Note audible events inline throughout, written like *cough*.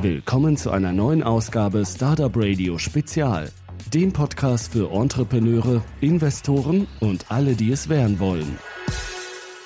Willkommen zu einer neuen Ausgabe Startup Radio Spezial, dem Podcast für Entrepreneure, Investoren und alle, die es werden wollen.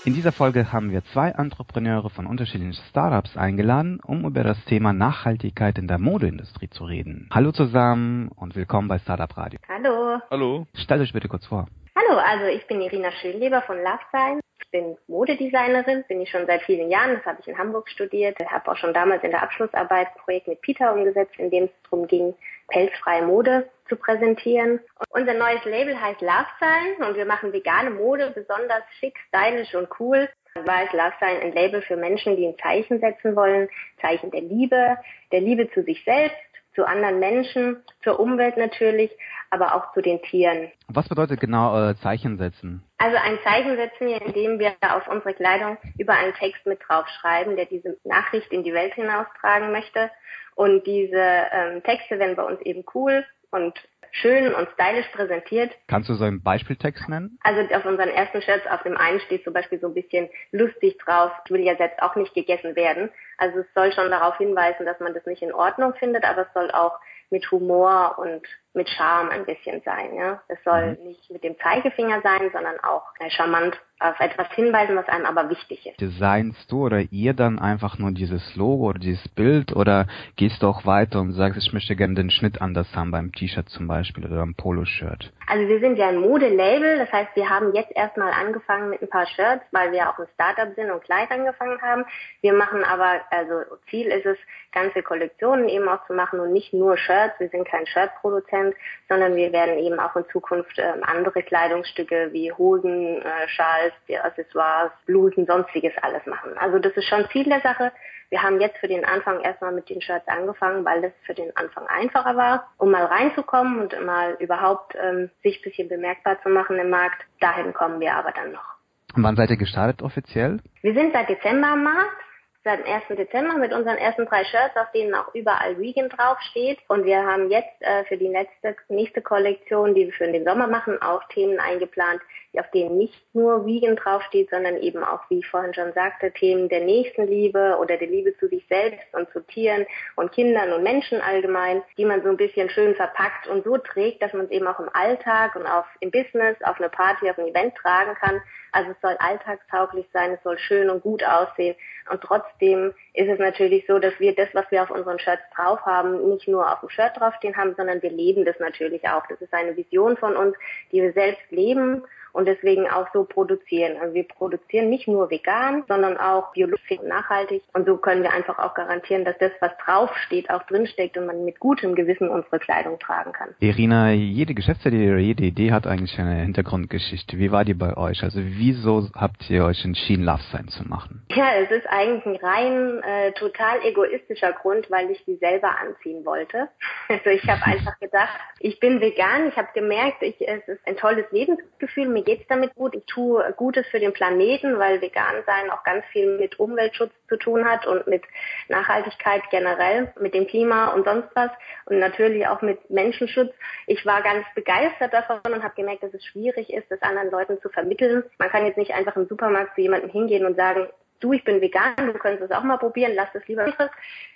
In dieser Folge haben wir zwei Entrepreneure von unterschiedlichen Startups eingeladen, um über das Thema Nachhaltigkeit in der Modeindustrie zu reden. Hallo zusammen und willkommen bei Startup Radio. Hallo. Hallo. Stellt euch bitte kurz vor. Hallo, also ich bin Irina Schönleber von LoveSign. Ich bin Modedesignerin, bin ich schon seit vielen Jahren. Das habe ich in Hamburg studiert. Ich habe auch schon damals in der Abschlussarbeit ein Projekt mit Peter umgesetzt, in dem es darum ging, pelzfreie Mode zu präsentieren. Und unser neues Label heißt LoveSign und wir machen vegane Mode besonders schick, stylisch und cool. War es LoveSign ein Label für Menschen, die ein Zeichen setzen wollen, Zeichen der Liebe, der Liebe zu sich selbst, zu anderen Menschen, zur Umwelt natürlich, aber auch zu den Tieren. Was bedeutet genau äh, Zeichen setzen? Also ein Zeichen setzen wir, indem wir auf unsere Kleidung über einen Text mit draufschreiben, der diese Nachricht in die Welt hinaustragen möchte. Und diese ähm, Texte werden bei uns eben cool und schön und stylisch präsentiert. Kannst du so einen Beispieltext nennen? Also auf unseren ersten Shirts, auf dem einen steht zum Beispiel so ein bisschen lustig drauf, ich will ja selbst auch nicht gegessen werden. Also es soll schon darauf hinweisen, dass man das nicht in Ordnung findet, aber es soll auch mit Humor und mit Charme ein bisschen sein. Ja? Es soll mhm. nicht mit dem Zeigefinger sein, sondern auch äh, charmant auf etwas hinweisen, was einem aber wichtig ist. Designst du oder ihr dann einfach nur dieses Logo oder dieses Bild oder gehst du auch weiter und sagst, ich möchte gerne den Schnitt anders haben beim T-Shirt zum Beispiel oder beim Poloshirt? Also wir sind ja ein Modelabel, das heißt, wir haben jetzt erstmal angefangen mit ein paar Shirts, weil wir auch ein Startup sind und gleich angefangen haben. Wir machen aber, also Ziel ist es, ganze Kollektionen eben auch zu machen und nicht nur Shirts. Wir sind kein Shirtproduzent, sondern wir werden eben auch in Zukunft äh, andere Kleidungsstücke wie Hosen, äh, Schals, Accessoires, Blusen, sonstiges alles machen. Also das ist schon Ziel der Sache. Wir haben jetzt für den Anfang erstmal mit den Shirts angefangen, weil das für den Anfang einfacher war, um mal reinzukommen und mal überhaupt ähm, sich ein bisschen bemerkbar zu machen im Markt. Dahin kommen wir aber dann noch. Und wann seid ihr gestartet offiziell? Wir sind seit Dezember am Markt seit dem 1. Dezember mit unseren ersten drei Shirts, auf denen auch überall Vegan draufsteht. Und wir haben jetzt äh, für die letzte, nächste Kollektion, die wir für den Sommer machen, auch Themen eingeplant, auf denen nicht nur Vegan draufsteht, sondern eben auch, wie ich vorhin schon sagte, Themen der Nächstenliebe oder der Liebe zu sich selbst und zu Tieren und Kindern und Menschen allgemein, die man so ein bisschen schön verpackt und so trägt, dass man es eben auch im Alltag und auf, im Business, auf eine Party, auf ein Event tragen kann. Also es soll alltagstauglich sein, es soll schön und gut aussehen. Und trotzdem ist es natürlich so, dass wir das, was wir auf unseren Shirts drauf haben, nicht nur auf dem Shirt draufstehen haben, sondern wir leben das natürlich auch. Das ist eine Vision von uns, die wir selbst leben und deswegen auch so produzieren. Also wir produzieren nicht nur vegan, sondern auch biologisch und nachhaltig. Und so können wir einfach auch garantieren, dass das, was draufsteht, auch drinsteckt und man mit gutem Gewissen unsere Kleidung tragen kann. Irina, jede Geschäftsidee oder jede Idee hat eigentlich eine Hintergrundgeschichte. Wie war die bei euch? Also wieso habt ihr euch entschieden, Love Sign zu machen? Ja, es ist eigentlich ein rein äh, total egoistischer Grund, weil ich sie selber anziehen wollte. *laughs* Also ich habe *laughs* einfach gedacht, ich bin vegan. Ich habe gemerkt, ich, es ist ein tolles Lebensgefühl. Mir geht's damit gut. Ich tue Gutes für den Planeten, weil vegan sein auch ganz viel mit Umweltschutz zu tun hat und mit Nachhaltigkeit generell, mit dem Klima und sonst was und natürlich auch mit Menschenschutz. Ich war ganz begeistert davon und habe gemerkt, dass es schwierig ist, das anderen Leuten zu vermitteln. Man kann jetzt nicht einfach im Supermarkt zu jemandem hingehen und sagen, du, ich bin vegan, du könntest es auch mal probieren, lass es lieber.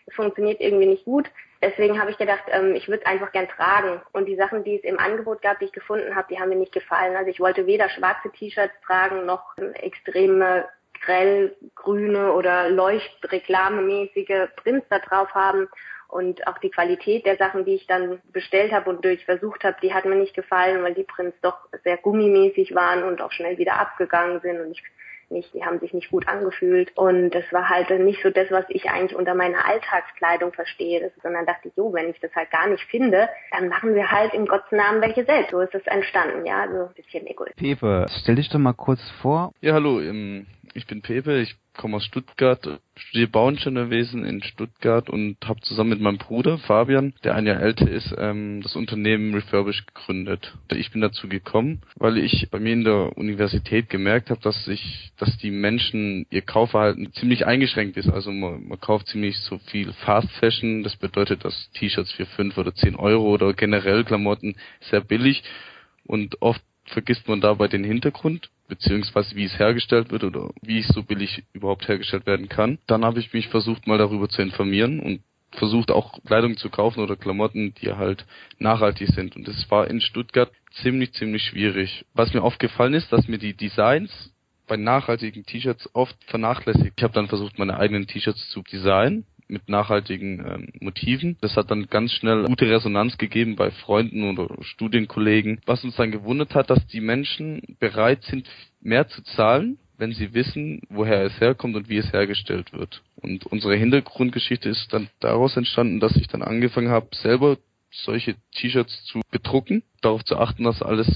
Es funktioniert irgendwie nicht gut. Deswegen habe ich gedacht, ähm, ich würde es einfach gern tragen. Und die Sachen, die es im Angebot gab, die ich gefunden habe, die haben mir nicht gefallen. Also ich wollte weder schwarze T-Shirts tragen, noch extreme grellgrüne oder leuchtreklamemäßige Prints da drauf haben. Und auch die Qualität der Sachen, die ich dann bestellt habe und durch versucht habe, die hat mir nicht gefallen, weil die Prints doch sehr gummimäßig waren und auch schnell wieder abgegangen sind. Und ich nicht, die haben sich nicht gut angefühlt. Und das war halt nicht so das, was ich eigentlich unter meiner Alltagskleidung verstehe. Sondern dachte ich, jo, wenn ich das halt gar nicht finde, dann machen wir halt im Gottes Namen welche selbst. So ist das entstanden, ja, so ein bisschen egoistisch. Pepe, stell dich doch mal kurz vor. Ja, hallo, ähm, ich bin Pepe, ich komme aus Stuttgart, studiere Bauingenieurwesen in Stuttgart und habe zusammen mit meinem Bruder Fabian, der ein Jahr älter ist, ähm, das Unternehmen Refurbish gegründet. Ich bin dazu gekommen, weil ich bei mir in der Universität gemerkt habe, dass ich, dass die Menschen ihr Kaufverhalten ziemlich eingeschränkt ist. Also man, man kauft ziemlich so viel Fast Fashion. Das bedeutet, dass T-Shirts für fünf oder zehn Euro oder generell Klamotten sehr billig und oft vergisst man dabei den Hintergrund beziehungsweise wie es hergestellt wird oder wie es so billig überhaupt hergestellt werden kann. Dann habe ich mich versucht mal darüber zu informieren und versucht auch Kleidung zu kaufen oder Klamotten, die halt nachhaltig sind. Und das war in Stuttgart ziemlich, ziemlich schwierig. Was mir aufgefallen ist, dass mir die Designs bei nachhaltigen T-Shirts oft vernachlässigt. Ich habe dann versucht, meine eigenen T-Shirts zu designen mit nachhaltigen ähm, Motiven. Das hat dann ganz schnell gute Resonanz gegeben bei Freunden oder Studienkollegen, was uns dann gewundert hat, dass die Menschen bereit sind, mehr zu zahlen, wenn sie wissen, woher es herkommt und wie es hergestellt wird. Und unsere Hintergrundgeschichte ist dann daraus entstanden, dass ich dann angefangen habe, selber solche T-Shirts zu bedrucken, darauf zu achten, dass alles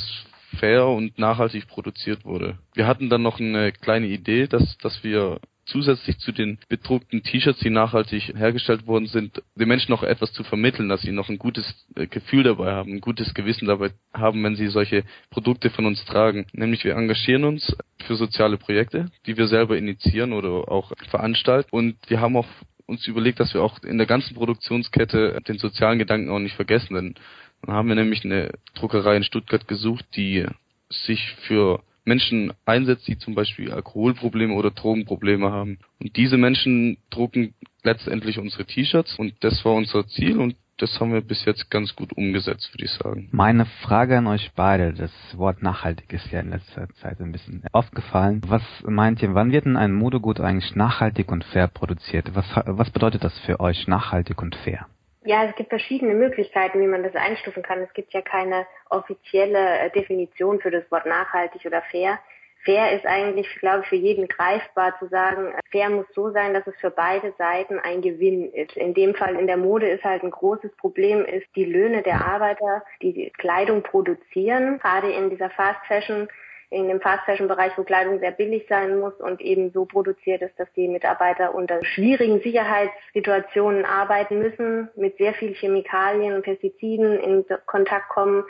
fair und nachhaltig produziert wurde. Wir hatten dann noch eine kleine Idee, dass, dass wir zusätzlich zu den bedruckten T-Shirts, die nachhaltig hergestellt worden sind, den Menschen noch etwas zu vermitteln, dass sie noch ein gutes äh, Gefühl dabei haben, ein gutes Gewissen dabei haben, wenn sie solche Produkte von uns tragen. Nämlich wir engagieren uns für soziale Projekte, die wir selber initiieren oder auch veranstalten und wir haben auch uns überlegt, dass wir auch in der ganzen Produktionskette den sozialen Gedanken auch nicht vergessen, denn dann haben wir nämlich eine Druckerei in Stuttgart gesucht, die sich für Menschen einsetzt, die zum Beispiel Alkoholprobleme oder Drogenprobleme haben. Und diese Menschen drucken letztendlich unsere T-Shirts und das war unser Ziel und das haben wir bis jetzt ganz gut umgesetzt, würde ich sagen. Meine Frage an euch beide, das Wort nachhaltig ist ja in letzter Zeit ein bisschen oft gefallen. Was meint ihr, wann wird denn ein Modegut eigentlich nachhaltig und fair produziert? Was, was bedeutet das für euch nachhaltig und fair? Ja, es gibt verschiedene Möglichkeiten, wie man das einstufen kann. Es gibt ja keine offizielle äh, Definition für das Wort nachhaltig oder fair. Fair ist eigentlich, glaube ich, für jeden greifbar zu sagen, äh, fair muss so sein, dass es für beide Seiten ein Gewinn ist. In dem Fall in der Mode ist halt ein großes Problem, ist die Löhne der Arbeiter, die Kleidung produzieren. Gerade in dieser Fast Fashion in dem Fast Fashion Bereich, wo Kleidung sehr billig sein muss und eben so produziert ist, dass die Mitarbeiter unter schwierigen Sicherheitssituationen arbeiten müssen, mit sehr viel Chemikalien und Pestiziden in Kontakt kommen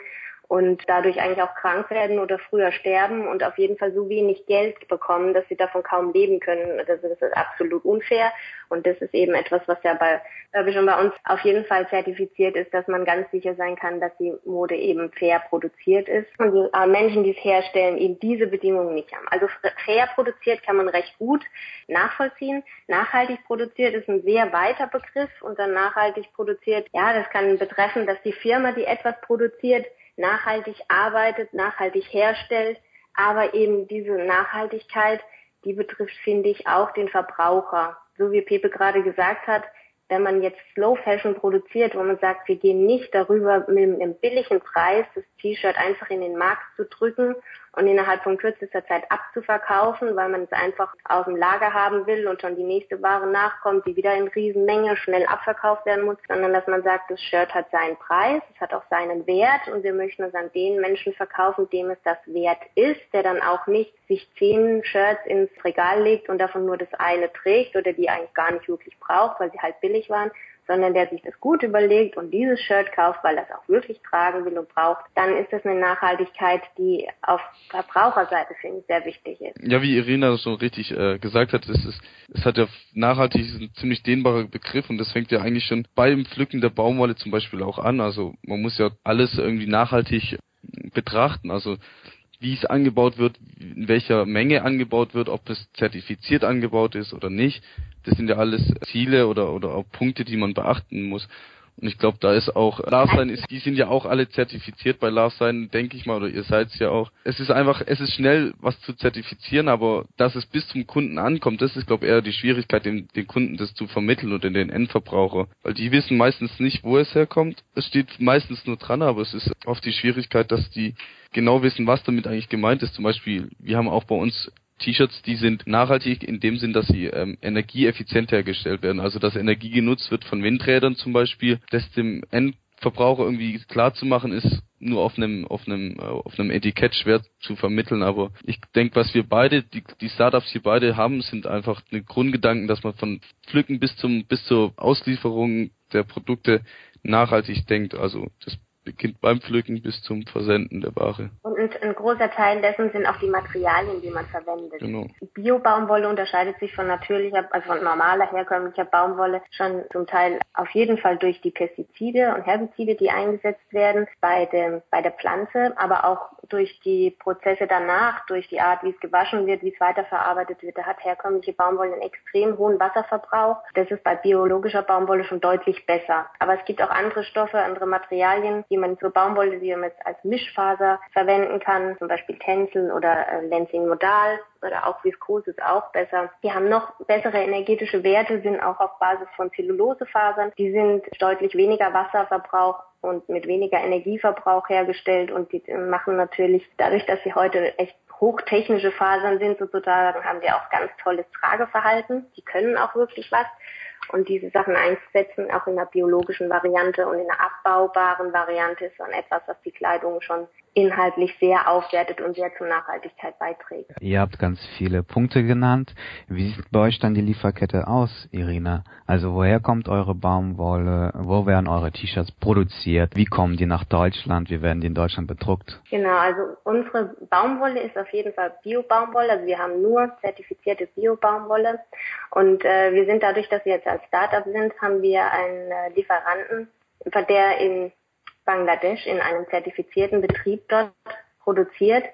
und dadurch eigentlich auch krank werden oder früher sterben und auf jeden Fall so wenig Geld bekommen, dass sie davon kaum leben können. Also das ist absolut unfair und das ist eben etwas, was ja bei, ich, schon bei uns auf jeden Fall zertifiziert ist, dass man ganz sicher sein kann, dass die Mode eben fair produziert ist und die äh, Menschen, die es herstellen, eben diese Bedingungen nicht haben. Also fair produziert kann man recht gut nachvollziehen. Nachhaltig produziert ist ein sehr weiter Begriff und dann nachhaltig produziert, ja, das kann betreffen, dass die Firma, die etwas produziert, nachhaltig arbeitet, nachhaltig herstellt, aber eben diese Nachhaltigkeit, die betrifft, finde ich, auch den Verbraucher. So wie Pepe gerade gesagt hat, wenn man jetzt Slow Fashion produziert, wo man sagt, wir gehen nicht darüber, mit einem billigen Preis das T-Shirt einfach in den Markt zu drücken und innerhalb von kürzester Zeit abzuverkaufen, weil man es einfach auf dem Lager haben will und schon die nächste Ware nachkommt, die wieder in Riesenmenge schnell abverkauft werden muss, sondern dass man sagt, das Shirt hat seinen Preis, es hat auch seinen Wert und wir möchten es an den Menschen verkaufen, dem es das wert ist, der dann auch nicht sich zehn Shirts ins Regal legt und davon nur das eine trägt oder die eigentlich gar nicht wirklich braucht, weil sie halt billig waren, sondern der sich das gut überlegt und dieses Shirt kauft, weil er es auch wirklich tragen will und braucht, dann ist das eine Nachhaltigkeit, die auf Verbraucherseite, finde ich, sehr wichtig ist. Ja, wie Irina das schon richtig äh, gesagt hat, es, ist, es hat ja nachhaltig ein ziemlich dehnbarer Begriff und das fängt ja eigentlich schon beim Pflücken der Baumwolle zum Beispiel auch an. Also man muss ja alles irgendwie nachhaltig betrachten. Also wie es angebaut wird, in welcher Menge angebaut wird, ob es zertifiziert angebaut ist oder nicht. Das sind ja alles Ziele oder, oder auch Punkte, die man beachten muss. Und ich glaube, da ist auch Larsein ist, die sind ja auch alle zertifiziert bei Larsein, denke ich mal, oder ihr seid ja auch. Es ist einfach, es ist schnell, was zu zertifizieren, aber dass es bis zum Kunden ankommt, das ist, glaube ich, eher die Schwierigkeit, den, den Kunden das zu vermitteln oder den Endverbraucher. Weil die wissen meistens nicht, wo es herkommt. Es steht meistens nur dran, aber es ist oft die Schwierigkeit, dass die genau wissen, was damit eigentlich gemeint ist. Zum Beispiel, wir haben auch bei uns T-Shirts, die sind nachhaltig in dem Sinn, dass sie ähm, energieeffizient hergestellt werden. Also dass Energie genutzt wird von Windrädern zum Beispiel, das dem Endverbraucher irgendwie klar zu machen ist, nur auf einem auf einem äh, auf einem Etikett schwer zu vermitteln. Aber ich denke, was wir beide, die, die Startups hier beide haben, sind einfach eine Grundgedanken, dass man von Pflücken bis zum bis zur Auslieferung der Produkte nachhaltig denkt. Also das beginnt beim Pflücken bis zum Versenden der Ware. Und ein, ein großer Teil dessen sind auch die Materialien, die man verwendet. Genau. Bio-Baumwolle unterscheidet sich von natürlicher, also von normaler, herkömmlicher Baumwolle schon zum Teil auf jeden Fall durch die Pestizide und Herbizide, die eingesetzt werden bei, dem, bei der Pflanze, aber auch durch die Prozesse danach, durch die Art, wie es gewaschen wird, wie es weiterverarbeitet wird. Da hat herkömmliche Baumwolle einen extrem hohen Wasserverbrauch. Das ist bei biologischer Baumwolle schon deutlich besser. Aber es gibt auch andere Stoffe, andere Materialien, die man zur Baumwolle, die man als Mischfaser verwenden kann, zum Beispiel Tencel oder äh, Lenzing Modal oder auch Viskose ist auch besser. Die haben noch bessere energetische Werte, sind auch auf Basis von Zellulosefasern. Die sind deutlich weniger Wasserverbrauch und mit weniger Energieverbrauch hergestellt und die machen natürlich dadurch, dass sie heute echt hochtechnische Fasern sind sozusagen, haben die auch ganz tolles Trageverhalten. Die können auch wirklich was und diese Sachen einzusetzen, auch in einer biologischen Variante und in einer abbaubaren Variante, ist dann etwas, was die Kleidung schon inhaltlich sehr aufwertet und sehr zur Nachhaltigkeit beiträgt. Ihr habt ganz viele Punkte genannt. Wie sieht bei euch dann die Lieferkette aus, Irina? Also woher kommt eure Baumwolle? Wo werden eure T-Shirts produziert? Wie kommen die nach Deutschland? Wie werden die in Deutschland bedruckt? Genau, also unsere Baumwolle ist auf jeden Fall Bio-Baumwolle. Also wir haben nur zertifizierte Bio-Baumwolle. Und äh, wir sind dadurch, dass wir jetzt als Startup sind, haben wir einen äh, Lieferanten, der in Bangladesch in einem zertifizierten Betrieb dort produziert.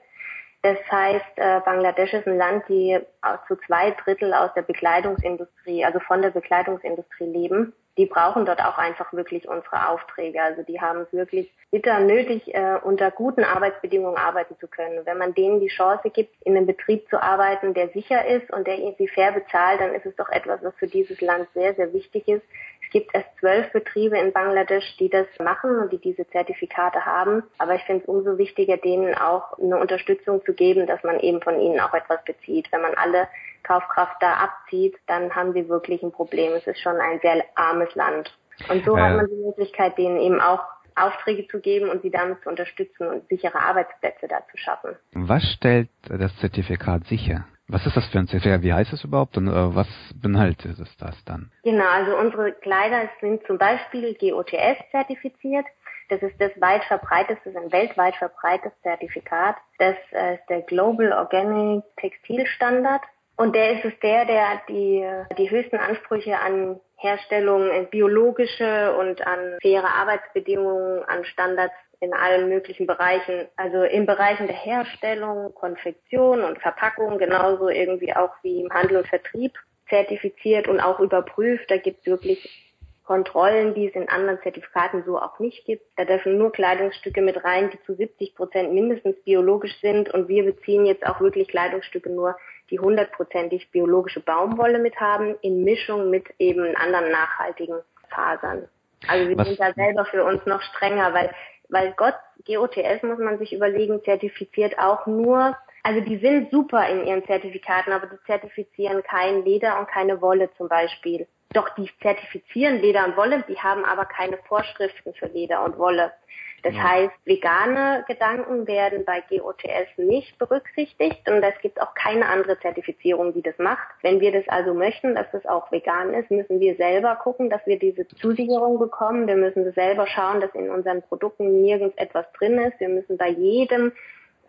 Das heißt, äh, Bangladesch ist ein Land, die zu zwei Drittel aus der Bekleidungsindustrie, also von der Bekleidungsindustrie leben. Die brauchen dort auch einfach wirklich unsere Aufträge. Also die haben es wirklich bitter nötig, äh, unter guten Arbeitsbedingungen arbeiten zu können. Wenn man denen die Chance gibt, in einem Betrieb zu arbeiten, der sicher ist und der sie fair bezahlt, dann ist es doch etwas, was für dieses Land sehr, sehr wichtig ist gibt erst zwölf Betriebe in Bangladesch, die das machen und die diese Zertifikate haben. Aber ich finde es umso wichtiger, denen auch eine Unterstützung zu geben, dass man eben von ihnen auch etwas bezieht. Wenn man alle Kaufkraft da abzieht, dann haben sie wirklich ein Problem. Es ist schon ein sehr armes Land. Und so äh. hat man die Möglichkeit, denen eben auch Aufträge zu geben und sie damit zu unterstützen und sichere Arbeitsplätze da zu schaffen. Was stellt das Zertifikat sicher? Was ist das für ein Zertifikat? Wie heißt es überhaupt und äh, was beinhaltet es das dann? Genau, also unsere Kleider sind zum Beispiel GOTS zertifiziert. Das ist das weit verbreiteste, ein weltweit verbreitetes Zertifikat. Das äh, ist der Global Organic Textil Standard. Und der ist es der, der die, die höchsten Ansprüche an Herstellung, biologische und an faire Arbeitsbedingungen, an Standards in allen möglichen Bereichen, also in Bereichen der Herstellung, Konfektion und Verpackung, genauso irgendwie auch wie im Handel und Vertrieb zertifiziert und auch überprüft. Da gibt es wirklich Kontrollen, die es in anderen Zertifikaten so auch nicht gibt. Da dürfen nur Kleidungsstücke mit rein, die zu 70 Prozent mindestens biologisch sind. Und wir beziehen jetzt auch wirklich Kleidungsstücke nur, die hundertprozentig biologische Baumwolle mit haben, in Mischung mit eben anderen nachhaltigen Fasern. Also wir Was? sind da selber für uns noch strenger, weil weil Gott, GOTS muss man sich überlegen, zertifiziert auch nur, also die sind super in ihren Zertifikaten, aber die zertifizieren kein Leder und keine Wolle zum Beispiel. Doch die zertifizieren Leder und Wolle, die haben aber keine Vorschriften für Leder und Wolle. Das ja. heißt, vegane Gedanken werden bei GOTS nicht berücksichtigt und es gibt auch keine andere Zertifizierung, die das macht. Wenn wir das also möchten, dass das auch vegan ist, müssen wir selber gucken, dass wir diese Zusicherung bekommen. Wir müssen selber schauen, dass in unseren Produkten nirgends etwas drin ist. Wir müssen bei jedem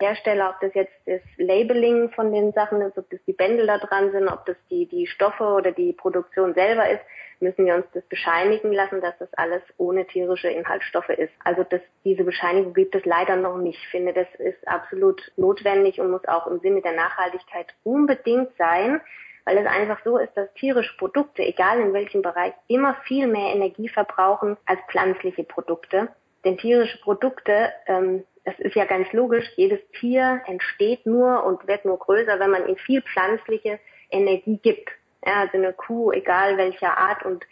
Hersteller, ob das jetzt das Labeling von den Sachen ist, ob das die Bändel da dran sind, ob das die, die Stoffe oder die Produktion selber ist, müssen wir uns das bescheinigen lassen, dass das alles ohne tierische Inhaltsstoffe ist. Also das, diese Bescheinigung gibt es leider noch nicht. Ich finde, das ist absolut notwendig und muss auch im Sinne der Nachhaltigkeit unbedingt sein, weil es einfach so ist, dass tierische Produkte, egal in welchem Bereich, immer viel mehr Energie verbrauchen als pflanzliche Produkte. Denn tierische Produkte, ähm, das ist ja ganz logisch, jedes Tier entsteht nur und wird nur größer, wenn man ihm viel pflanzliche Energie gibt. Ja, also eine Kuh, egal welcher Art und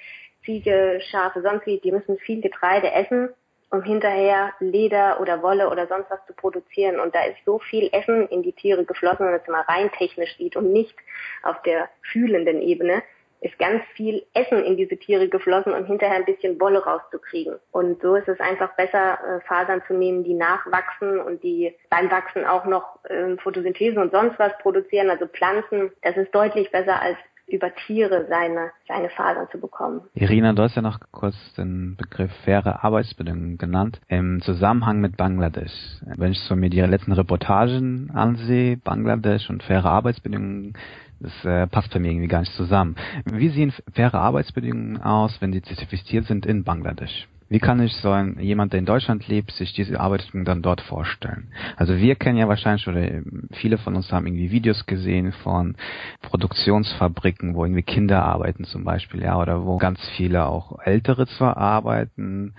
Ziege, Schafe, sonst wie, die müssen viel Getreide essen, um hinterher Leder oder Wolle oder sonst was zu produzieren. Und da ist so viel Essen in die Tiere geflossen, wenn man es mal rein technisch sieht und nicht auf der fühlenden Ebene, ist ganz viel Essen in diese Tiere geflossen, um hinterher ein bisschen Wolle rauszukriegen. Und so ist es einfach besser, äh, Fasern zu nehmen, die nachwachsen und die beim Wachsen auch noch äh, Photosynthese und sonst was produzieren, also Pflanzen. Das ist deutlich besser als über Tiere seine, seine Fasern zu bekommen. Irina, du hast ja noch kurz den Begriff faire Arbeitsbedingungen genannt im Zusammenhang mit Bangladesch. Wenn ich so mir die letzten Reportagen ansehe, Bangladesch und faire Arbeitsbedingungen, das äh, passt bei mir irgendwie gar nicht zusammen. Wie sehen faire Arbeitsbedingungen aus, wenn die zertifiziert sind in Bangladesch? Wie kann ich so ein, jemand, der in Deutschland lebt, sich diese Arbeitsbedingungen dann dort vorstellen? Also wir kennen ja wahrscheinlich, oder viele von uns haben irgendwie Videos gesehen von Produktionsfabriken, wo irgendwie Kinder arbeiten zum Beispiel, ja, oder wo ganz viele auch Ältere zwar arbeiten,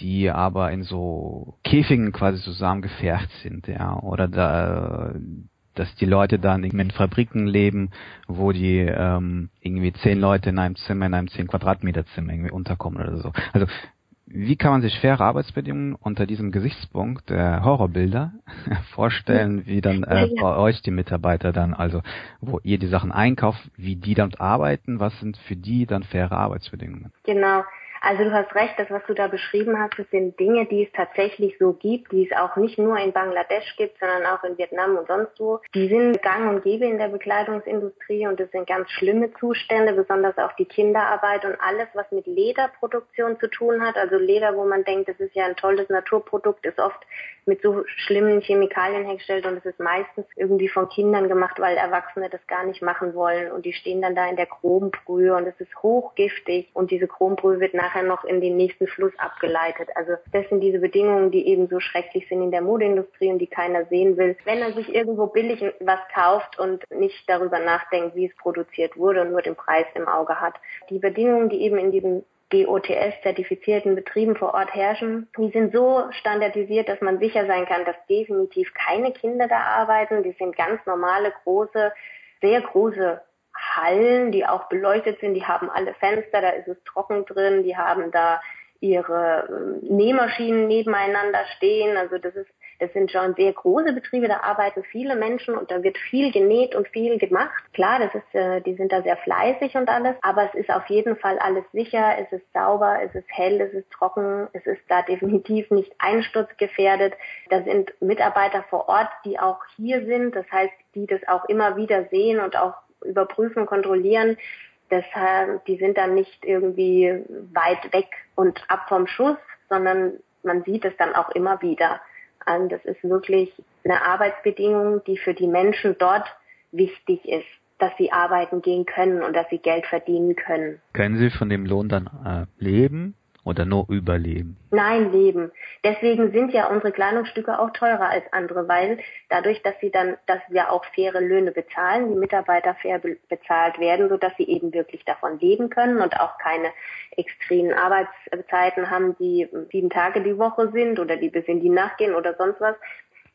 die aber in so Käfigen quasi zusammengefärbt sind, ja, oder da dass die Leute dann in Fabriken leben, wo die ähm, irgendwie zehn Leute in einem Zimmer, in einem zehn Quadratmeter Zimmer irgendwie unterkommen oder so. Also wie kann man sich faire Arbeitsbedingungen unter diesem Gesichtspunkt der Horrorbilder *laughs* vorstellen, wie dann äh, bei euch die Mitarbeiter dann, also wo ihr die Sachen einkauft, wie die dann arbeiten, was sind für die dann faire Arbeitsbedingungen? Genau. Also du hast recht, das, was du da beschrieben hast, das sind Dinge, die es tatsächlich so gibt, die es auch nicht nur in Bangladesch gibt, sondern auch in Vietnam und sonst wo. Die sind gang und gäbe in der Bekleidungsindustrie und das sind ganz schlimme Zustände, besonders auch die Kinderarbeit und alles, was mit Lederproduktion zu tun hat. Also Leder, wo man denkt, das ist ja ein tolles Naturprodukt, ist oft mit so schlimmen Chemikalien hergestellt und es ist meistens irgendwie von Kindern gemacht, weil Erwachsene das gar nicht machen wollen und die stehen dann da in der Chrombrühe und es ist hochgiftig und diese Chrombrühe wird nachher noch in den nächsten Fluss abgeleitet. Also das sind diese Bedingungen, die eben so schrecklich sind in der Modeindustrie und die keiner sehen will. Wenn er sich irgendwo billig was kauft und nicht darüber nachdenkt, wie es produziert wurde und nur den Preis im Auge hat. Die Bedingungen, die eben in diesem GOTS-zertifizierten Betrieben vor Ort herrschen, die sind so standardisiert, dass man sicher sein kann, dass definitiv keine Kinder da arbeiten. Die sind ganz normale, große, sehr große Hallen, die auch beleuchtet sind. Die haben alle Fenster, da ist es trocken drin. Die haben da ihre ähm, Nähmaschinen nebeneinander stehen. Also das ist das sind schon sehr große Betriebe, da arbeiten viele Menschen und da wird viel genäht und viel gemacht. Klar, das ist, äh, die sind da sehr fleißig und alles, aber es ist auf jeden Fall alles sicher, es ist sauber, es ist hell, es ist trocken, es ist da *laughs* definitiv nicht einsturzgefährdet. Da sind Mitarbeiter vor Ort, die auch hier sind, das heißt, die das auch immer wieder sehen und auch überprüfen, kontrollieren. Deshalb, die sind dann nicht irgendwie weit weg und ab vom Schuss, sondern man sieht es dann auch immer wieder an. Das ist wirklich eine Arbeitsbedingung, die für die Menschen dort wichtig ist, dass sie arbeiten gehen können und dass sie Geld verdienen können. Können Sie von dem Lohn dann äh, leben? Oder nur überleben? Nein, leben. Deswegen sind ja unsere Kleidungsstücke auch teurer als andere, weil dadurch, dass sie dann, dass wir auch faire Löhne bezahlen, die Mitarbeiter fair be bezahlt werden, so dass sie eben wirklich davon leben können und auch keine extremen Arbeitszeiten haben, die sieben Tage die Woche sind oder die bis in die Nacht gehen oder sonst was,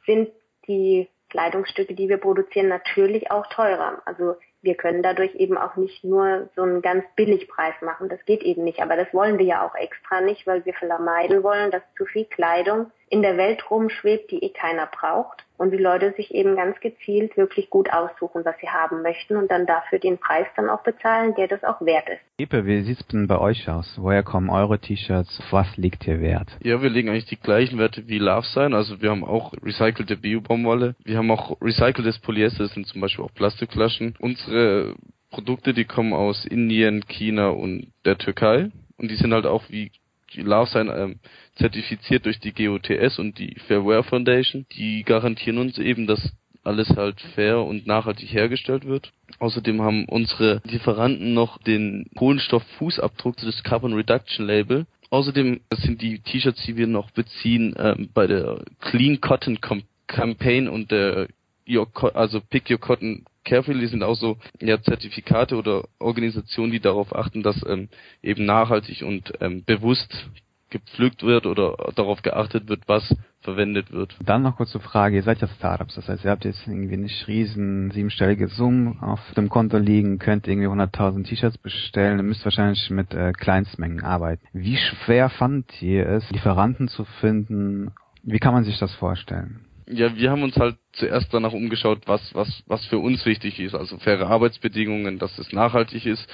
sind die Kleidungsstücke, die wir produzieren, natürlich auch teurer. Also wir können dadurch eben auch nicht nur so einen ganz Billigpreis machen. Das geht eben nicht. Aber das wollen wir ja auch extra nicht, weil wir vermeiden wollen, dass zu viel Kleidung in der Welt rumschwebt, die eh keiner braucht. Und die Leute sich eben ganz gezielt wirklich gut aussuchen, was sie haben möchten und dann dafür den Preis dann auch bezahlen, der das auch wert ist. Epe, wie sieht's denn bei euch aus? Woher kommen eure T-Shirts? Was liegt hier Wert? Ja, wir legen eigentlich die gleichen Werte wie Love Sign. Also wir haben auch recycelte Bio-Baumwolle. Wir haben auch recyceltes Polyester, das sind zum Beispiel auch Plastikflaschen. Unsere Produkte, die kommen aus Indien, China und der Türkei. Und die sind halt auch wie die Love Sign ähm, zertifiziert durch die GOTS und die Fairware Foundation. Die garantieren uns eben, dass alles halt fair und nachhaltig hergestellt wird. Außerdem haben unsere Lieferanten noch den Kohlenstofffußabdruck des Carbon Reduction Label. Außerdem sind die T-Shirts, die wir noch beziehen, ähm, bei der Clean Cotton Campaign und der Your also Pick Your Cotton Carefully sind auch so ja, Zertifikate oder Organisationen, die darauf achten, dass ähm, eben nachhaltig und ähm, bewusst gepflückt wird oder darauf geachtet wird, was verwendet wird. Dann noch kurze Frage, ihr seid ja Startups, das heißt, ihr habt jetzt irgendwie nicht riesen siebenstellige Summen auf dem Konto liegen, könnt irgendwie 100.000 T-Shirts bestellen, ihr müsst wahrscheinlich mit äh, Kleinstmengen arbeiten. Wie schwer fand ihr es, Lieferanten zu finden? Wie kann man sich das vorstellen? Ja, wir haben uns halt zuerst danach umgeschaut, was, was, was für uns wichtig ist. Also faire Arbeitsbedingungen, dass es nachhaltig ist.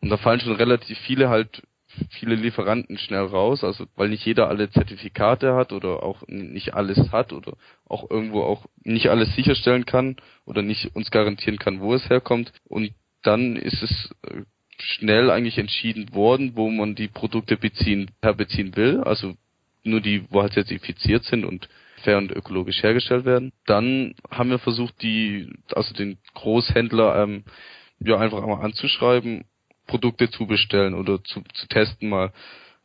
Und da fallen schon relativ viele halt, viele Lieferanten schnell raus, also weil nicht jeder alle Zertifikate hat oder auch nicht alles hat oder auch irgendwo auch nicht alles sicherstellen kann oder nicht uns garantieren kann, wo es herkommt. Und dann ist es äh, schnell eigentlich entschieden worden, wo man die Produkte beziehen, herbeziehen will, also nur die, wo halt zertifiziert sind und fair und ökologisch hergestellt werden. Dann haben wir versucht, die, also den Großhändler ähm, ja einfach mal anzuschreiben, Produkte zu bestellen oder zu, zu testen mal.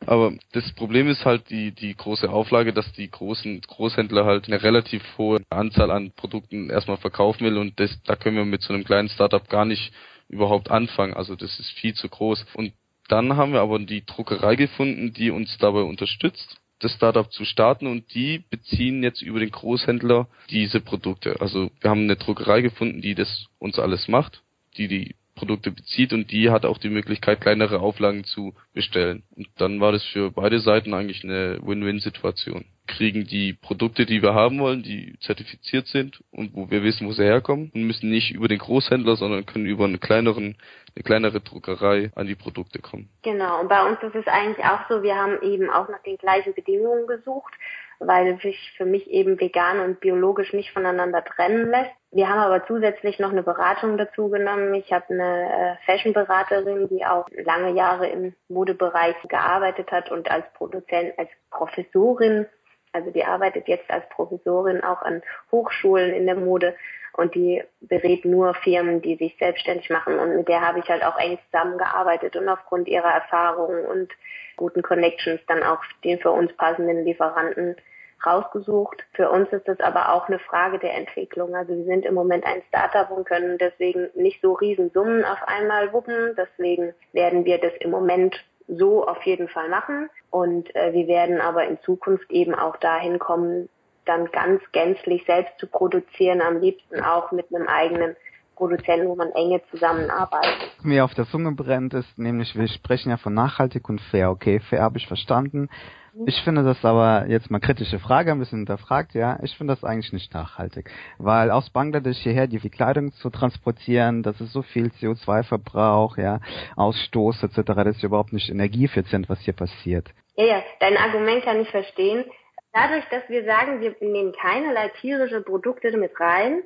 Aber das Problem ist halt die, die große Auflage, dass die großen Großhändler halt eine relativ hohe Anzahl an Produkten erstmal verkaufen will und das, da können wir mit so einem kleinen Startup gar nicht überhaupt anfangen. Also das ist viel zu groß. Und dann haben wir aber die Druckerei gefunden, die uns dabei unterstützt, das Startup zu starten und die beziehen jetzt über den Großhändler diese Produkte. Also wir haben eine Druckerei gefunden, die das uns alles macht, die die Produkte bezieht und die hat auch die Möglichkeit, kleinere Auflagen zu bestellen. Und dann war das für beide Seiten eigentlich eine Win-Win-Situation. Kriegen die Produkte, die wir haben wollen, die zertifiziert sind und wo wir wissen, wo sie herkommen und müssen nicht über den Großhändler, sondern können über einen kleineren, eine kleinere Druckerei an die Produkte kommen. Genau, und bei uns ist es eigentlich auch so, wir haben eben auch nach den gleichen Bedingungen gesucht weil sich für mich eben vegan und biologisch nicht voneinander trennen lässt. Wir haben aber zusätzlich noch eine Beratung dazu genommen. Ich habe eine äh, Fashion-Beraterin, die auch lange Jahre im Modebereich gearbeitet hat und als Produzent, als Professorin, also die arbeitet jetzt als Professorin auch an Hochschulen in der Mode und die berät nur Firmen, die sich selbstständig machen und mit der habe ich halt auch eng zusammengearbeitet und aufgrund ihrer Erfahrungen und guten Connections dann auch den für uns passenden Lieferanten rausgesucht. Für uns ist das aber auch eine Frage der Entwicklung. Also wir sind im Moment ein Startup und können deswegen nicht so riesen Summen auf einmal wuppen. Deswegen werden wir das im Moment so auf jeden Fall machen. Und äh, wir werden aber in Zukunft eben auch dahin kommen, dann ganz gänzlich selbst zu produzieren, am liebsten auch mit einem eigenen Produzenten, wo man enge zusammenarbeitet. Mir auf der Zunge brennt ist, nämlich wir sprechen ja von nachhaltig und fair. Okay, fair habe ich verstanden. Mhm. Ich finde das aber jetzt mal kritische Frage, ein bisschen hinterfragt, ja. Ich finde das eigentlich nicht nachhaltig, weil aus Bangladesch hierher die Kleidung zu transportieren, das ist so viel CO2-Verbrauch, ja, Ausstoß etc. Das ist überhaupt nicht energieeffizient, was hier passiert. Ja, ja, dein Argument kann ich verstehen. Dadurch, dass wir sagen, wir nehmen keinerlei tierische Produkte mit rein,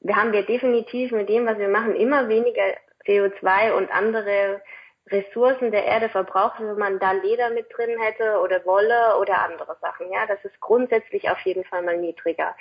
wir haben wir definitiv mit dem, was wir machen, immer weniger CO2 und andere Ressourcen der Erde verbraucht, wenn man da Leder mit drin hätte oder Wolle oder andere Sachen. Ja, das ist grundsätzlich auf jeden Fall mal niedriger.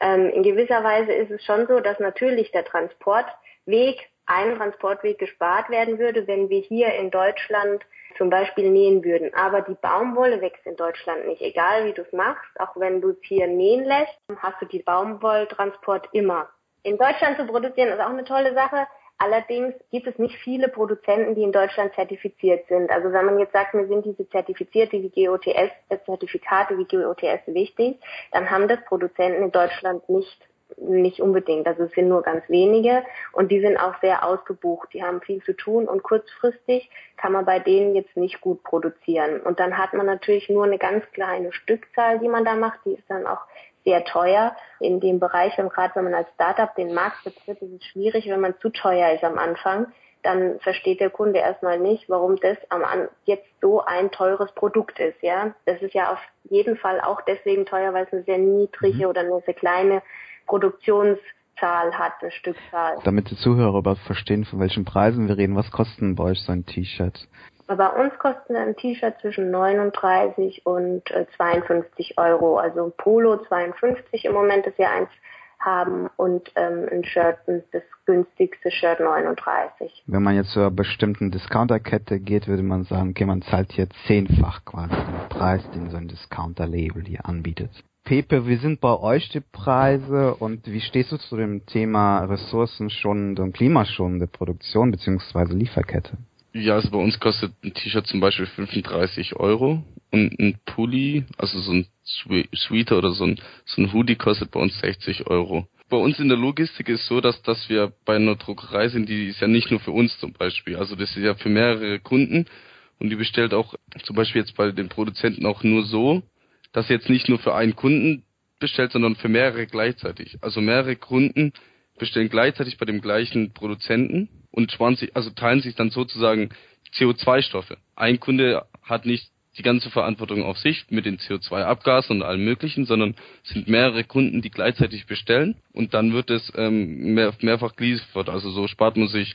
Ähm, in gewisser Weise ist es schon so, dass natürlich der Transportweg, ein Transportweg gespart werden würde, wenn wir hier in Deutschland zum Beispiel nähen würden. Aber die Baumwolle wächst in Deutschland nicht. Egal wie du es machst, auch wenn du es hier nähen lässt, hast du die Baumwolltransport immer. In Deutschland zu produzieren ist auch eine tolle Sache. Allerdings gibt es nicht viele Produzenten, die in Deutschland zertifiziert sind. Also wenn man jetzt sagt, mir sind diese Zertifizierte wie GOTS, äh, Zertifikate wie GOTS wichtig, dann haben das Produzenten in Deutschland nicht nicht unbedingt. Also es sind nur ganz wenige und die sind auch sehr ausgebucht. Die haben viel zu tun und kurzfristig kann man bei denen jetzt nicht gut produzieren. Und dann hat man natürlich nur eine ganz kleine Stückzahl, die man da macht. Die ist dann auch sehr teuer in dem Bereich. Und gerade wenn man als Startup den Markt betritt, ist es schwierig, wenn man zu teuer ist am Anfang. Dann versteht der Kunde erstmal nicht, warum das am An jetzt so ein teures Produkt ist. Ja, das ist ja auf jeden Fall auch deswegen teuer, weil es eine sehr niedrige mhm. oder eine sehr kleine Produktionszahl hat, eine Stückzahl. Damit die Zuhörer überhaupt verstehen, von welchen Preisen wir reden, was kosten bei euch so ein T-Shirt? Bei uns kosten ein T-Shirt zwischen 39 und 52 äh, Euro. Also Polo 52 im Moment, das wir eins haben und ähm, ein Shirt, das günstigste Shirt 39. Wenn man jetzt zu einer bestimmten Discounterkette geht, würde man sagen, okay, man zahlt hier zehnfach quasi den Preis, den so ein Discounter-Label hier anbietet. Pepe, wie sind bei euch die Preise und wie stehst du zu dem Thema ressourcenschonende und klimaschonende Produktion bzw. Lieferkette? Ja, also bei uns kostet ein T-Shirt zum Beispiel 35 Euro und ein Pulli, also so ein Sweater oder so ein, so ein Hoodie kostet bei uns 60 Euro. Bei uns in der Logistik ist so, dass, dass wir bei einer Druckerei sind, die ist ja nicht nur für uns zum Beispiel. Also das ist ja für mehrere Kunden und die bestellt auch zum Beispiel jetzt bei den Produzenten auch nur so, dass jetzt nicht nur für einen Kunden bestellt, sondern für mehrere gleichzeitig. Also mehrere Kunden bestellen gleichzeitig bei dem gleichen Produzenten und sparen sich, also teilen sich dann sozusagen CO2-Stoffe. Ein Kunde hat nicht die ganze Verantwortung auf sich mit den CO2-Abgasen und allem Möglichen, sondern es sind mehrere Kunden, die gleichzeitig bestellen und dann wird es ähm, mehr, mehrfach geliefert. Also so spart man sich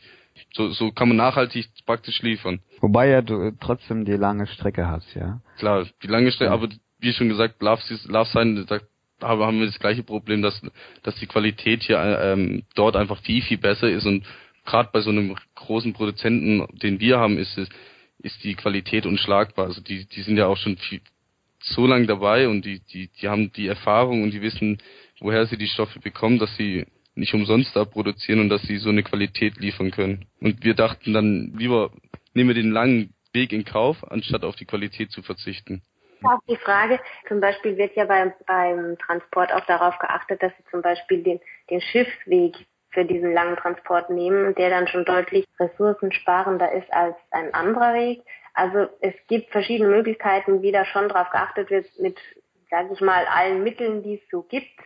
So, so kann man nachhaltig praktisch liefern. Wobei ja du trotzdem die lange Strecke hast, ja. Klar, die lange Strecke, ja. aber wie schon gesagt, Love, Love Sign, da haben wir das gleiche Problem, dass, dass die Qualität hier ähm, dort einfach viel, viel besser ist und gerade bei so einem großen Produzenten, den wir haben, ist es, ist die Qualität unschlagbar. Also die, die sind ja auch schon viel, so lange dabei und die, die, die haben die Erfahrung und die wissen, woher sie die Stoffe bekommen, dass sie nicht umsonst da produzieren und dass sie so eine Qualität liefern können. Und wir dachten dann lieber, nehmen wir den langen Weg in Kauf, anstatt auf die Qualität zu verzichten. Auch die Frage, zum Beispiel wird ja beim, beim Transport auch darauf geachtet, dass sie zum Beispiel den, den Schiffsweg für diesen langen Transport nehmen, der dann schon deutlich ressourcensparender ist als ein anderer Weg. Also es gibt verschiedene Möglichkeiten, wie da schon darauf geachtet wird, mit, sage ich mal, allen Mitteln, die es so gibt.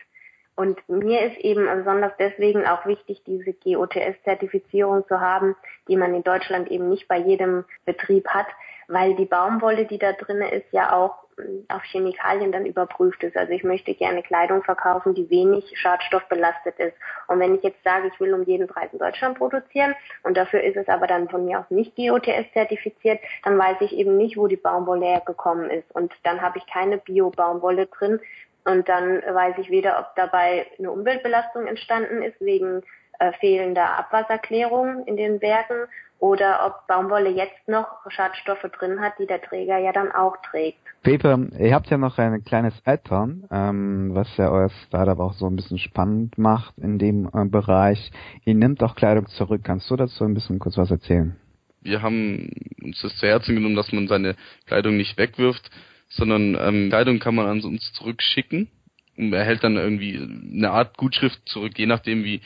Und mir ist eben besonders deswegen auch wichtig, diese GOTS-Zertifizierung zu haben, die man in Deutschland eben nicht bei jedem Betrieb hat, weil die Baumwolle, die da drin ist, ja auch auf Chemikalien dann überprüft ist. Also ich möchte gerne Kleidung verkaufen, die wenig schadstoffbelastet ist. Und wenn ich jetzt sage, ich will um jeden Preis in Deutschland produzieren und dafür ist es aber dann von mir aus nicht GOTS zertifiziert, dann weiß ich eben nicht, wo die Baumwolle hergekommen ist. Und dann habe ich keine Bio-Baumwolle drin. Und dann weiß ich weder, ob dabei eine Umweltbelastung entstanden ist wegen äh, fehlender Abwasserklärung in den Bergen oder ob Baumwolle jetzt noch Schadstoffe drin hat, die der Träger ja dann auch trägt. Peter, ihr habt ja noch ein kleines Add-on, ähm, was ja euer Startup auch so ein bisschen spannend macht in dem äh, Bereich. Ihr nehmt auch Kleidung zurück. Kannst du dazu ein bisschen kurz was erzählen? Wir haben uns das zu Herzen genommen, dass man seine Kleidung nicht wegwirft, sondern ähm, Kleidung kann man an uns zurückschicken und erhält dann irgendwie eine Art Gutschrift zurück, je nachdem wie,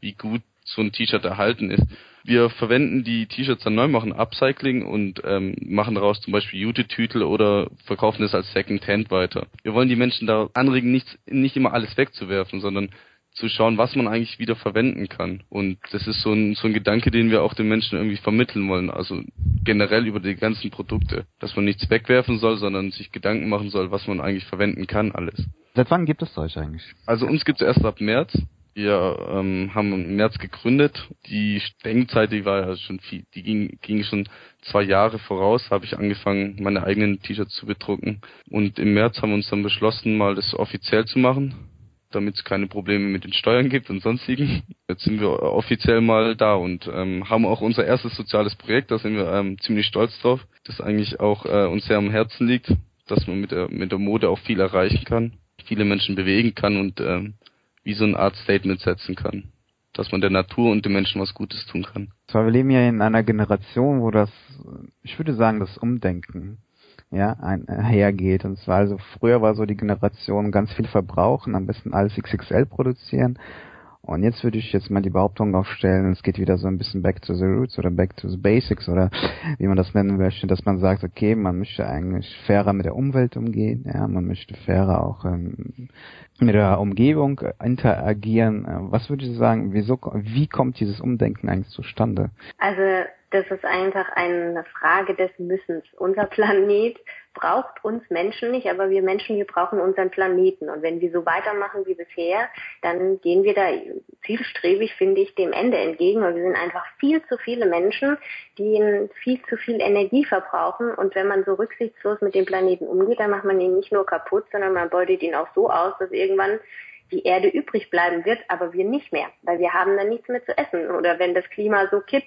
wie gut so ein T-Shirt erhalten ist. Wir verwenden die T-Shirts dann neu, machen Upcycling und ähm, machen daraus zum Beispiel Jute-Tütel oder verkaufen es als Second Hand weiter. Wir wollen die Menschen da anregen, nicht, nicht immer alles wegzuwerfen, sondern zu schauen, was man eigentlich wieder verwenden kann. Und das ist so ein, so ein Gedanke, den wir auch den Menschen irgendwie vermitteln wollen. Also generell über die ganzen Produkte. Dass man nichts wegwerfen soll, sondern sich Gedanken machen soll, was man eigentlich verwenden kann, alles. Seit wann gibt es euch eigentlich? Also uns gibt es erst ab März. Wir ähm, haben im März gegründet. Die Denkzeit, die war ja schon viel, die ging, ging schon zwei Jahre voraus, habe ich angefangen, meine eigenen T-Shirts zu bedrucken. Und im März haben wir uns dann beschlossen, mal das offiziell zu machen, damit es keine Probleme mit den Steuern gibt und sonstigen. Jetzt sind wir offiziell mal da und ähm, haben auch unser erstes soziales Projekt, da sind wir ähm, ziemlich stolz drauf, das eigentlich auch äh, uns sehr am Herzen liegt, dass man mit der, mit der Mode auch viel erreichen kann, viele Menschen bewegen kann und ähm, wie so eine Art Statement setzen kann. Dass man der Natur und den Menschen was Gutes tun kann. Zwar wir leben ja in einer Generation, wo das, ich würde sagen, das Umdenken ja, einhergeht. Und zwar also früher war so die Generation ganz viel verbrauchen, am besten alles XXL produzieren und jetzt würde ich jetzt mal die Behauptung aufstellen, es geht wieder so ein bisschen back to the roots oder back to the basics oder wie man das nennen möchte, dass man sagt, okay, man möchte eigentlich fairer mit der Umwelt umgehen, ja, man möchte fairer auch ähm, mit der Umgebung interagieren. Was würde ich sagen, wieso, wie kommt dieses Umdenken eigentlich zustande? Also das ist einfach eine Frage des Müssens. Unser Planet braucht uns Menschen nicht, aber wir Menschen, wir brauchen unseren Planeten. Und wenn wir so weitermachen wie bisher, dann gehen wir da zielstrebig, finde ich, dem Ende entgegen. Und wir sind einfach viel zu viele Menschen, die viel zu viel Energie verbrauchen. Und wenn man so rücksichtslos mit dem Planeten umgeht, dann macht man ihn nicht nur kaputt, sondern man beutet ihn auch so aus, dass irgendwann die Erde übrig bleiben wird, aber wir nicht mehr, weil wir haben dann nichts mehr zu essen. Oder wenn das Klima so kippt,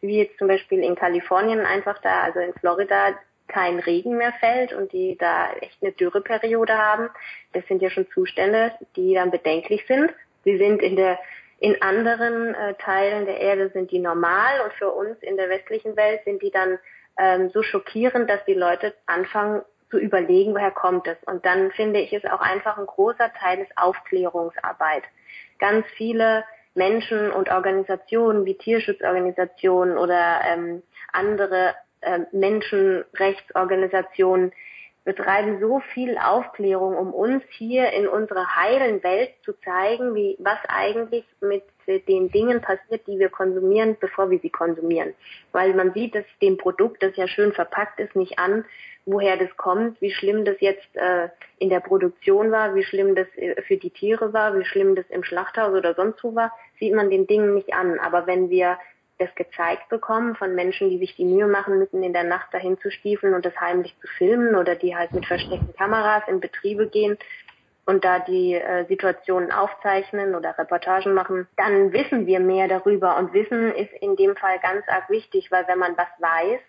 wie jetzt zum Beispiel in Kalifornien einfach da, also in Florida, kein Regen mehr fällt und die da echt eine Dürreperiode haben. Das sind ja schon Zustände, die dann bedenklich sind. Sie sind in der in anderen äh, Teilen der Erde sind die normal und für uns in der westlichen Welt sind die dann ähm, so schockierend, dass die Leute anfangen zu überlegen, woher kommt es. Und dann finde ich es auch einfach ein großer Teil des Aufklärungsarbeit. Ganz viele Menschen und Organisationen wie Tierschutzorganisationen oder ähm, andere äh, Menschenrechtsorganisationen betreiben so viel Aufklärung, um uns hier in unserer heilen Welt zu zeigen, wie was eigentlich mit den Dingen passiert, die wir konsumieren, bevor wir sie konsumieren. Weil man sieht es dem Produkt, das ja schön verpackt ist, nicht an, woher das kommt, wie schlimm das jetzt äh, in der Produktion war, wie schlimm das äh, für die Tiere war, wie schlimm das im Schlachthaus oder sonst wo war, sieht man den Dingen nicht an. Aber wenn wir das gezeigt bekommen von Menschen, die sich die Mühe machen, mitten in der Nacht dahin zu stiefeln und das heimlich zu filmen oder die halt mit versteckten Kameras in Betriebe gehen und da die äh, Situationen aufzeichnen oder Reportagen machen, dann wissen wir mehr darüber. Und Wissen ist in dem Fall ganz arg wichtig, weil wenn man was weiß,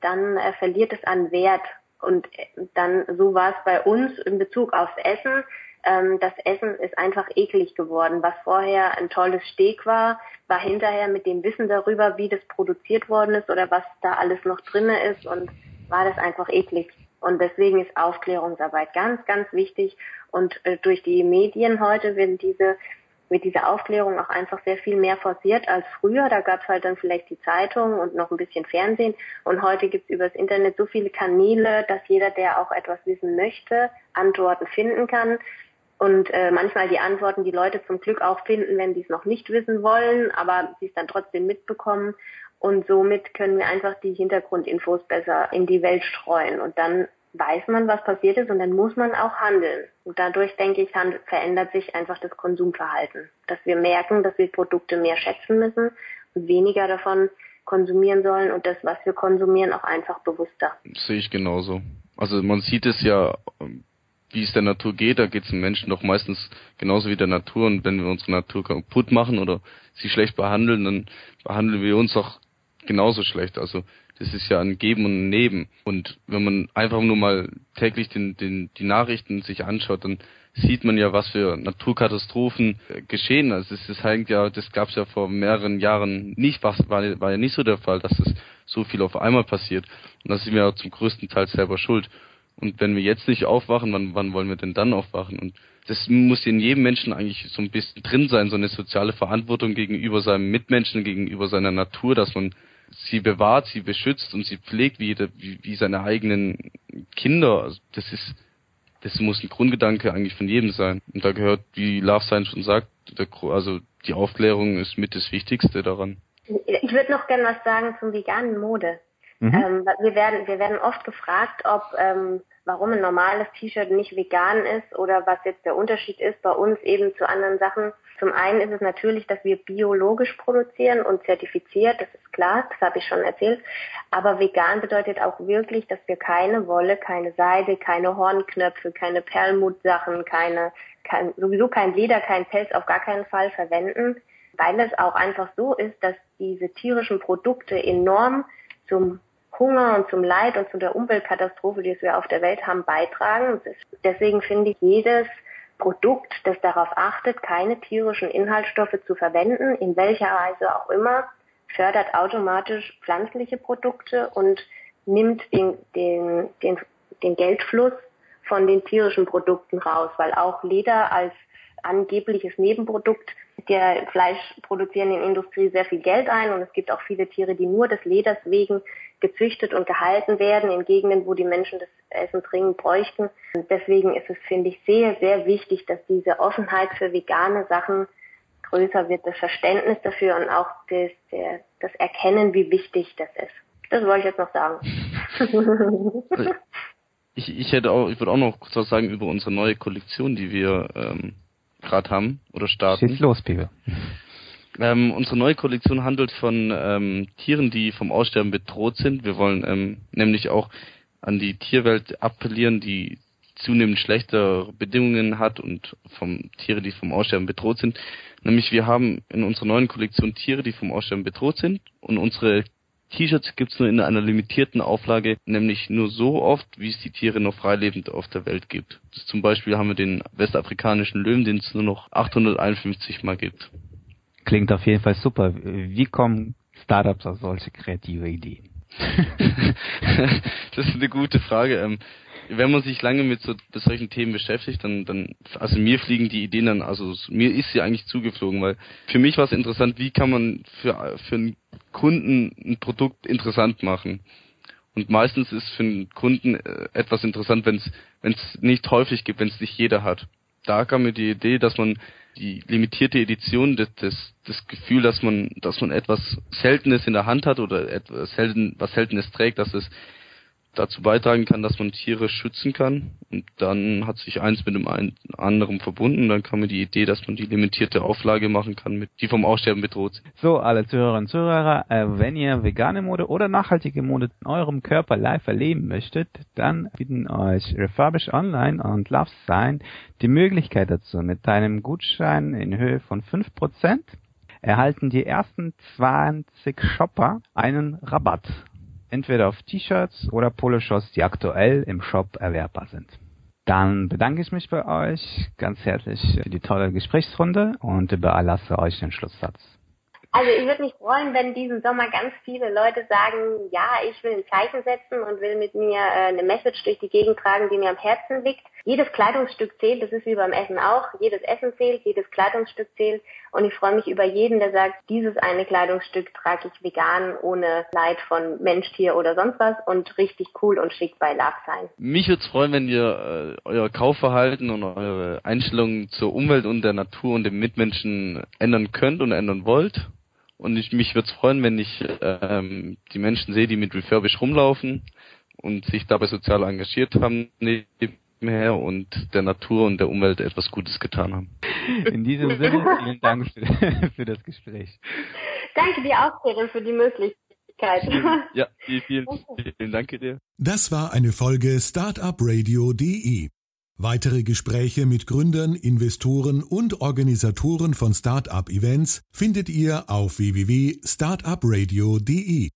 dann äh, verliert es an Wert. Und äh, dann, so war es bei uns in Bezug aufs Essen. Ähm, das Essen ist einfach eklig geworden. Was vorher ein tolles Steak war, war hinterher mit dem Wissen darüber, wie das produziert worden ist oder was da alles noch drinne ist und war das einfach eklig. Und deswegen ist Aufklärungsarbeit ganz, ganz wichtig. Und äh, durch die Medien heute wird diese, wird diese Aufklärung auch einfach sehr viel mehr forciert als früher. Da gab es halt dann vielleicht die Zeitung und noch ein bisschen Fernsehen. Und heute gibt es übers Internet so viele Kanäle, dass jeder, der auch etwas wissen möchte, Antworten finden kann. Und äh, manchmal die Antworten die Leute zum Glück auch finden, wenn sie es noch nicht wissen wollen, aber sie es dann trotzdem mitbekommen. Und somit können wir einfach die Hintergrundinfos besser in die Welt streuen. Und dann weiß man, was passiert ist und dann muss man auch handeln. Und dadurch, denke ich, verändert sich einfach das Konsumverhalten. Dass wir merken, dass wir Produkte mehr schätzen müssen und weniger davon konsumieren sollen und das, was wir konsumieren, auch einfach bewusster. Sehe ich genauso. Also man sieht es ja, wie es der Natur geht, da geht es den Menschen doch meistens genauso wie der Natur und wenn wir unsere Natur kaputt machen oder sie schlecht behandeln, dann behandeln wir uns auch genauso schlecht. Also das ist ja ein Geben und ein Nehmen. Und wenn man einfach nur mal täglich den, den, die Nachrichten sich anschaut, dann sieht man ja, was für Naturkatastrophen äh, geschehen. Also es ist eigentlich ja, das gab es ja vor mehreren Jahren nicht, was war, war ja nicht so der Fall, dass es so viel auf einmal passiert. Und da sind wir ja zum größten Teil selber schuld. Und wenn wir jetzt nicht aufwachen, wann, wann wollen wir denn dann aufwachen? Und das muss in jedem Menschen eigentlich so ein bisschen drin sein, so eine soziale Verantwortung gegenüber seinem Mitmenschen, gegenüber seiner Natur, dass man sie bewahrt, sie beschützt und sie pflegt wie, wie, wie seine eigenen Kinder. Also das ist, das muss ein Grundgedanke eigentlich von jedem sein. Und da gehört, wie Love Science schon sagt, der, also die Aufklärung ist mit das Wichtigste daran. Ich würde noch gerne was sagen zum veganen Mode. Mhm. Ähm, wir werden, wir werden oft gefragt, ob ähm, warum ein normales T-Shirt nicht vegan ist oder was jetzt der Unterschied ist bei uns eben zu anderen Sachen. Zum einen ist es natürlich, dass wir biologisch produzieren und zertifiziert, das ist klar, das habe ich schon erzählt. Aber vegan bedeutet auch wirklich, dass wir keine Wolle, keine Seide, keine Hornknöpfe, keine Perlmuttsachen, keine, kein, sowieso kein Leder, kein Pelz auf gar keinen Fall verwenden, weil es auch einfach so ist, dass diese tierischen Produkte enorm zum Hunger und zum Leid und zu der Umweltkatastrophe, die wir auf der Welt haben, beitragen. Deswegen finde ich jedes Produkt, das darauf achtet, keine tierischen Inhaltsstoffe zu verwenden, in welcher Weise auch immer, fördert automatisch pflanzliche Produkte und nimmt den, den, den, den Geldfluss von den tierischen Produkten raus, weil auch Leder als angebliches Nebenprodukt der fleischproduzierenden Industrie sehr viel Geld ein und es gibt auch viele Tiere, die nur des Leders wegen gezüchtet und gehalten werden in Gegenden, wo die Menschen das Essen dringend bräuchten. Und deswegen ist es, finde ich, sehr, sehr wichtig, dass diese Offenheit für vegane Sachen größer wird, das Verständnis dafür und auch das, der, das Erkennen, wie wichtig das ist. Das wollte ich jetzt noch sagen. *laughs* *laughs* ich, ich hätte auch, ich würde auch noch kurz was sagen über unsere neue Kollektion, die wir ähm, gerade haben oder starten. Schieß los, Pepe. Ähm, unsere neue Kollektion handelt von ähm, Tieren, die vom Aussterben bedroht sind. Wir wollen ähm, nämlich auch an die Tierwelt appellieren, die zunehmend schlechtere Bedingungen hat und vom Tiere, die vom Aussterben bedroht sind. Nämlich wir haben in unserer neuen Kollektion Tiere, die vom Aussterben bedroht sind und unsere T-Shirts gibt's nur in einer limitierten Auflage, nämlich nur so oft, wie es die Tiere noch freilebend auf der Welt gibt. Zum Beispiel haben wir den westafrikanischen Löwen, den es nur noch 851 Mal gibt. Klingt auf jeden Fall super. Wie kommen Startups auf solche kreative Ideen? *laughs* das ist eine gute Frage. Ähm, wenn man sich lange mit, so, mit solchen Themen beschäftigt, dann, dann, also mir fliegen die Ideen dann, also mir ist sie eigentlich zugeflogen, weil für mich war es interessant, wie kann man für, für einen Kunden ein Produkt interessant machen. Und meistens ist für einen Kunden äh, etwas interessant, wenn es nicht häufig gibt, wenn es nicht jeder hat. Da kam mir die Idee, dass man die limitierte Edition, das, das, Gefühl, dass man, dass man etwas Seltenes in der Hand hat oder etwas selten, was Seltenes trägt, dass es dazu beitragen kann, dass man Tiere schützen kann. Und dann hat sich eins mit dem anderen verbunden. Dann kam mir die Idee, dass man die limitierte Auflage machen kann, mit, die vom Aussterben bedroht. So, alle Zuhörerinnen und Zuhörer, äh, wenn ihr vegane Mode oder nachhaltige Mode in eurem Körper live erleben möchtet, dann bieten euch Refurbish Online und Love Sign die Möglichkeit dazu. Mit einem Gutschein in Höhe von 5% erhalten die ersten 20 Shopper einen Rabatt entweder auf T-Shirts oder Poloshirts, die aktuell im Shop erwerbbar sind. Dann bedanke ich mich bei euch ganz herzlich für die tolle Gesprächsrunde und überlasse euch den Schlusssatz. Also ich würde mich freuen, wenn diesen Sommer ganz viele Leute sagen, ja, ich will ein Zeichen setzen und will mit mir äh, eine Message durch die Gegend tragen, die mir am Herzen liegt. Jedes Kleidungsstück zählt, das ist wie beim Essen auch. Jedes Essen zählt, jedes Kleidungsstück zählt. Und ich freue mich über jeden, der sagt, dieses eine Kleidungsstück trage ich vegan, ohne Leid von Mensch, Tier oder sonst was und richtig cool und schick bei Love sein. Mich würde es freuen, wenn ihr äh, euer Kaufverhalten und eure Einstellungen zur Umwelt und der Natur und dem Mitmenschen ändern könnt und ändern wollt. Und ich, mich würde es freuen, wenn ich ähm, die Menschen sehe, die mit Refurbish rumlaufen und sich dabei sozial engagiert haben nebenher und der Natur und der Umwelt etwas Gutes getan haben. In diesem Sinne, vielen Dank für, *laughs* für das Gespräch. Danke dir auch, Karen, für die Möglichkeit. *laughs* Ja, vielen, vielen Dank dir. Das war eine Folge Startupradio.de. Weitere Gespräche mit Gründern, Investoren und Organisatoren von Startup-Events findet ihr auf www.startupradio.de.